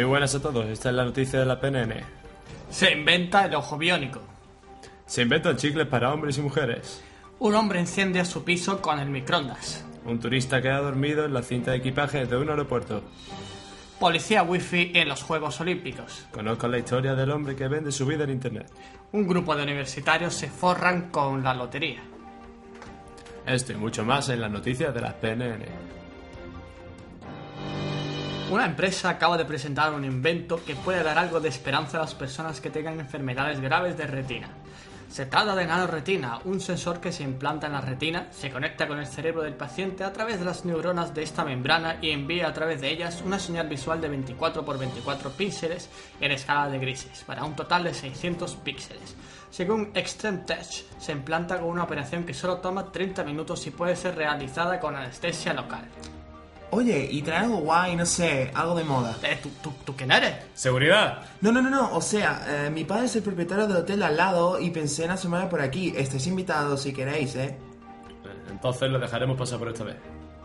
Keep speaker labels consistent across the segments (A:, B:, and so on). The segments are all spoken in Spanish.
A: Muy buenas a todos, esta es la noticia de la PNN.
B: Se inventa el ojo biónico.
A: Se inventan chicles para hombres y mujeres.
B: Un hombre enciende su piso con el microondas.
A: Un turista queda dormido en la cinta de equipaje de un aeropuerto.
B: Policía wifi en los Juegos Olímpicos.
A: Conozco la historia del hombre que vende su vida en internet.
B: Un grupo de universitarios se forran con la lotería.
A: Esto y mucho más en las noticias de la PNN.
B: Una empresa acaba de presentar un invento que puede dar algo de esperanza a las personas que tengan enfermedades graves de retina. Se trata de nanoretina, un sensor que se implanta en la retina, se conecta con el cerebro del paciente a través de las neuronas de esta membrana y envía a través de ellas una señal visual de 24 x 24 píxeles en escala de grises, para un total de 600 píxeles. Según Extreme Tech, se implanta con una operación que solo toma 30 minutos y puede ser realizada con anestesia local.
C: Oye, y trae algo guay, no sé, algo de moda.
B: Eh, ¿tú, tú, tú quién eres?
A: ¡Seguridad!
C: No, no, no, no, o sea, eh, mi padre es el propietario del hotel al lado y pensé en asomarme por aquí. Estáis invitados si queréis, ¿eh?
A: Entonces lo dejaremos pasar por esta vez.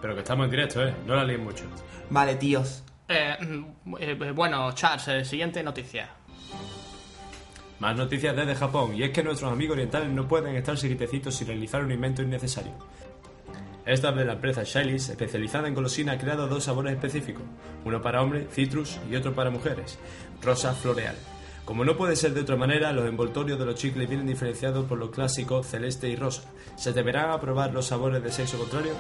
A: Pero que estamos en directo, ¿eh? No la líen mucho.
C: Vale, tíos.
B: Eh, mm, eh, bueno, Charles, eh, siguiente noticia.
A: Más noticias desde Japón, y es que nuestros amigos orientales no pueden estarse quietecitos sin realizar un invento innecesario. Esta vez la empresa Shailis, especializada en golosina, ha creado dos sabores específicos, uno para hombres, citrus, y otro para mujeres, rosa floreal. Como no puede ser de otra manera, los envoltorios de los chicles vienen diferenciados por lo clásico celeste y rosa. ¿Se deberán a probar los sabores de sexo contrario?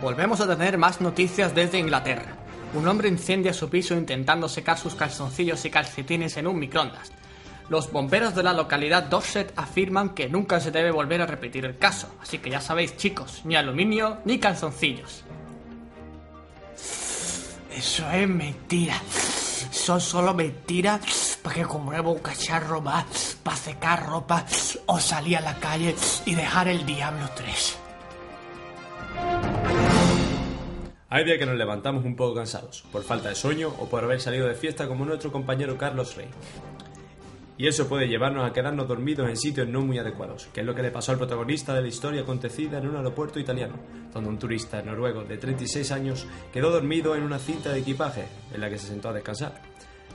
B: Volvemos a tener más noticias desde Inglaterra. Un hombre incendia su piso intentando secar sus calzoncillos y calcetines en un microondas. Los bomberos de la localidad Dorset afirman que nunca se debe volver a repetir el caso, así que ya sabéis chicos, ni aluminio ni calzoncillos. Eso es mentira. Son solo mentiras para que compruebo un cacharro más para secar ropa o salir a la calle y dejar el Diablo 3.
A: Hay días que nos levantamos un poco cansados, por falta de sueño o por haber salido de fiesta como nuestro compañero Carlos Rey. Y eso puede llevarnos a quedarnos dormidos en sitios no muy adecuados, que es lo que le pasó al protagonista de la historia acontecida en un aeropuerto italiano, donde un turista noruego de 36 años quedó dormido en una cinta de equipaje en la que se sentó a descansar.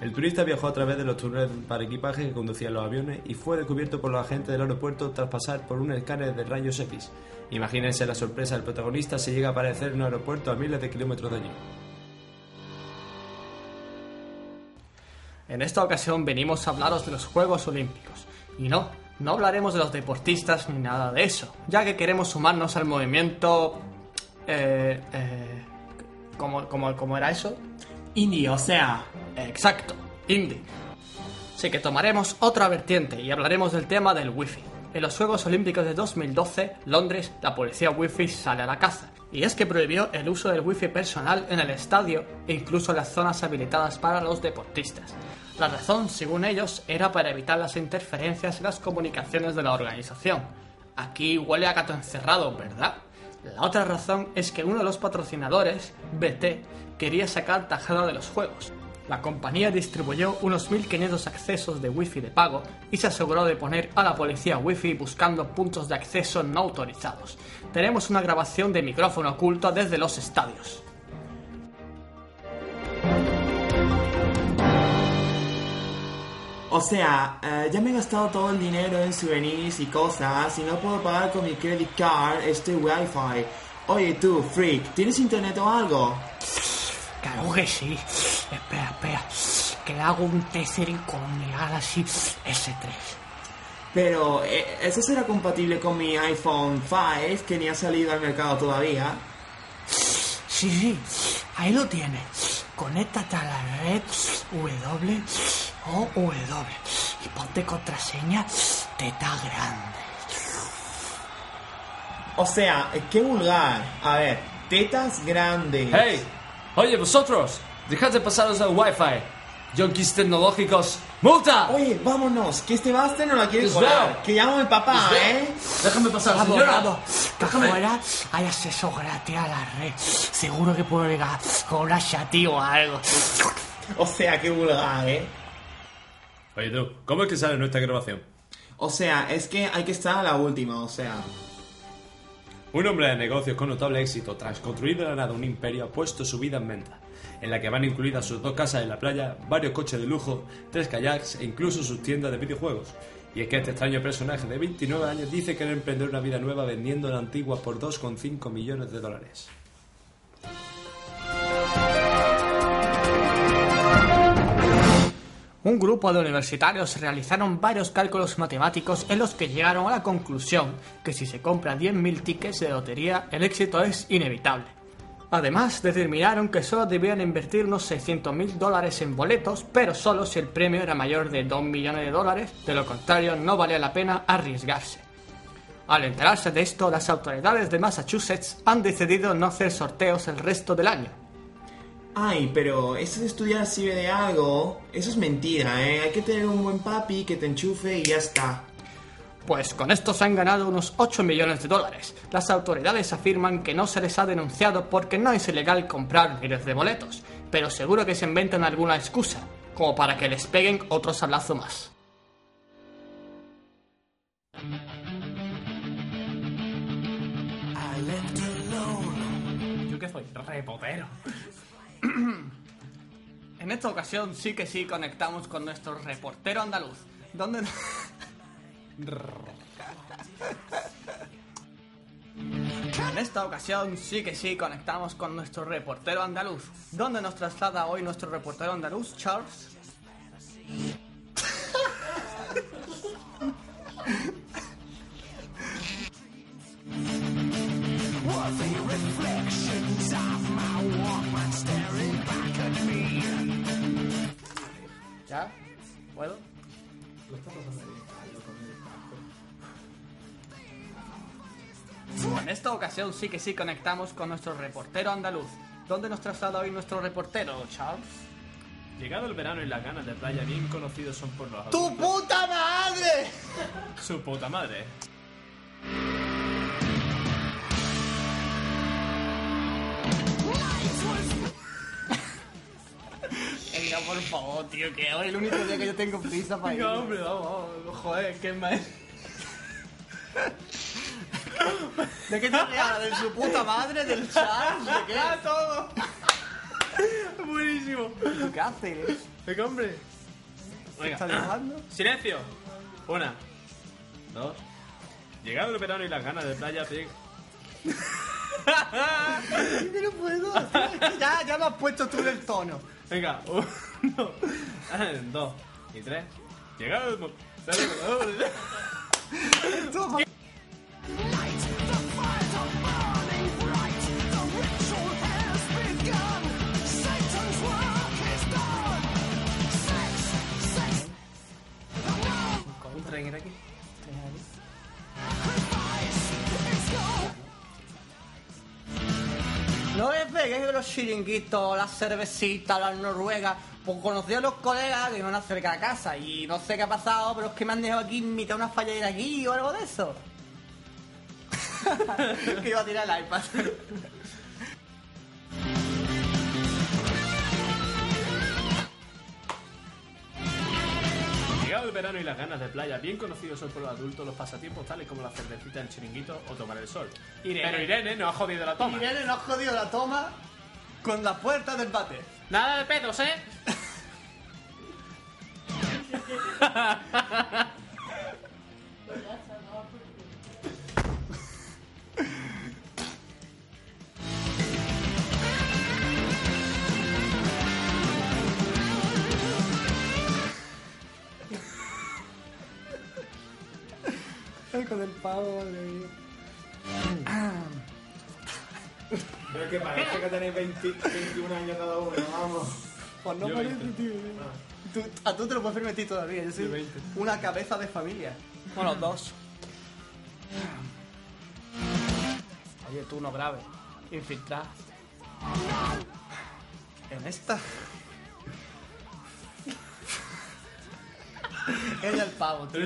A: El turista viajó a través de los túneles para equipaje que conducían los aviones y fue descubierto por los agentes del aeropuerto tras pasar por un escáner de rayos X. Imagínense la sorpresa del protagonista si llega a aparecer en un aeropuerto a miles de kilómetros de allí.
B: En esta ocasión venimos a hablaros de los Juegos Olímpicos. Y no, no hablaremos de los deportistas ni nada de eso, ya que queremos sumarnos al movimiento... Eh, eh, ¿cómo, cómo, cómo era eso?
C: Indie, o sea,
B: Exacto, indie. Así que tomaremos otra vertiente y hablaremos del tema del wifi. En los Juegos Olímpicos de 2012, Londres, la policía wifi sale a la caza. Y es que prohibió el uso del wifi personal en el estadio e incluso las zonas habilitadas para los deportistas. La razón, según ellos, era para evitar las interferencias en las comunicaciones de la organización. Aquí huele a gato encerrado, ¿verdad? La otra razón es que uno de los patrocinadores, BT, quería sacar tajada de los juegos. La compañía distribuyó unos 1.500 accesos de Wi-Fi de pago y se aseguró de poner a la policía Wi-Fi buscando puntos de acceso no autorizados. Tenemos una grabación de micrófono oculto desde los estadios.
C: O sea, eh, ya me he gastado todo el dinero en souvenirs y cosas y no puedo pagar con mi credit card este wifi. Oye tú, freak, ¿tienes internet o algo?
B: Claro que sí. Espera, espera. Que le hago un tethering con mi Galaxy S3.
C: Pero, eh, ¿eso será compatible con mi iPhone 5 que ni ha salido al mercado todavía?
B: Sí, sí, ahí lo tienes. Conéctate a la red W o W y ponte contraseña teta grande.
C: O sea, qué vulgar. A ver, tetas grandes.
D: ¡Hey! Oye, vosotros, dejad de pasaros al wifi. Yonkis tecnológicos. ¡Multa!
C: Oye, vámonos, que este Buster no la quiere colar.
D: veo.
C: Que llamo a mi papá,
D: veo.
C: ¿eh?
D: Déjame pasar, señora. Déjame.
B: afuera hay acceso gratis a la red. Seguro que puedo llegar con una chati o algo.
C: O sea, qué vulgar, ¿eh?
A: Oye tú, ¿cómo es que sale nuestra grabación?
C: O sea, es que hay que estar a la última, o sea.
A: Un hombre de negocios con notable éxito, tras construir de la nada un imperio, ha puesto su vida en venta, en la que van incluidas sus dos casas en la playa, varios coches de lujo, tres kayaks e incluso sus tiendas de videojuegos. Y es que este extraño personaje de 29 años dice querer emprender una vida nueva vendiendo la antigua por 2,5 millones de dólares.
B: Un grupo de universitarios realizaron varios cálculos matemáticos en los que llegaron a la conclusión que si se compran 10.000 tickets de lotería, el éxito es inevitable. Además, determinaron que solo debían invertir unos 600.000 dólares en boletos, pero solo si el premio era mayor de 2 millones de dólares, de lo contrario no valía la pena arriesgarse. Al enterarse de esto, las autoridades de Massachusetts han decidido no hacer sorteos el resto del año.
C: Ay, pero eso de estudiar sirve de algo. Eso es mentira, ¿eh? Hay que tener un buen papi que te enchufe y ya está.
B: Pues con esto se han ganado unos 8 millones de dólares. Las autoridades afirman que no se les ha denunciado porque no es ilegal comprar miles de boletos, pero seguro que se inventan alguna excusa, como para que les peguen otro sablazo más. Yo que soy repotero. En esta ocasión sí que sí conectamos con nuestro reportero andaluz, donde... En esta ocasión sí que sí conectamos con nuestro reportero andaluz. ¿Dónde nos traslada hoy nuestro reportero andaluz, Charles? ¿Ya? ¿Puedo? En esta ocasión sí que sí conectamos con nuestro reportero andaluz. ¿Dónde nos traslada hoy nuestro reportero, Charles?
A: Llegado el verano y las ganas de playa bien conocidos son por los
B: ¡Tu
A: adultos.
B: puta madre!
A: Su puta madre.
B: Venga, por favor, tío, que hoy es el único día que yo tengo prisa para ir.
A: Venga, hombre, vamos, vamos. Joder, qué mal.
B: ¿De qué te? ¿De su puta madre? ¿Del Charles? ¿De qué?
A: todo! Buenísimo.
B: ¿Tú qué haces?
A: Venga, hombre.
B: ¿Qué estás dibujando?
A: Silencio. Una. Dos. Llegado el verano y las ganas de playa,
B: Yo no puedo. Ya, ya me has puesto tú en el tono.
A: Venga, uno, dos y tres.
B: Un tren aquí. Me pegues de los chiringuitos, las cervecitas, las noruegas. Pues conocí a los colegas que iban cerca a casa y no sé qué ha pasado, pero es que me han dejado aquí mitad una falladera aquí o algo de eso. que iba a tirar el iPad.
A: Verano y las ganas de playa, bien conocidos son por los adultos los pasatiempos tales como la cervecita en chiringuito o tomar el sol.
B: Irene.
A: Pero Irene no ha jodido la toma.
B: Irene nos ha jodido la toma con la puerta del bate.
A: Nada de pedos, ¿eh?
B: con el pavo, madre mía.
C: Pero es que parece que tenéis 20 21 años cada uno, vamos.
B: Pues no
A: Yo
B: parece,
A: 20.
B: tío. Tú- a tú te lo puedes permitir todavía. Yo soy
A: Yo 20.
B: una cabeza de familia. Bueno, dos. Oye, tú no grave. Infiltrar. En esta. Ella el pavo, tío.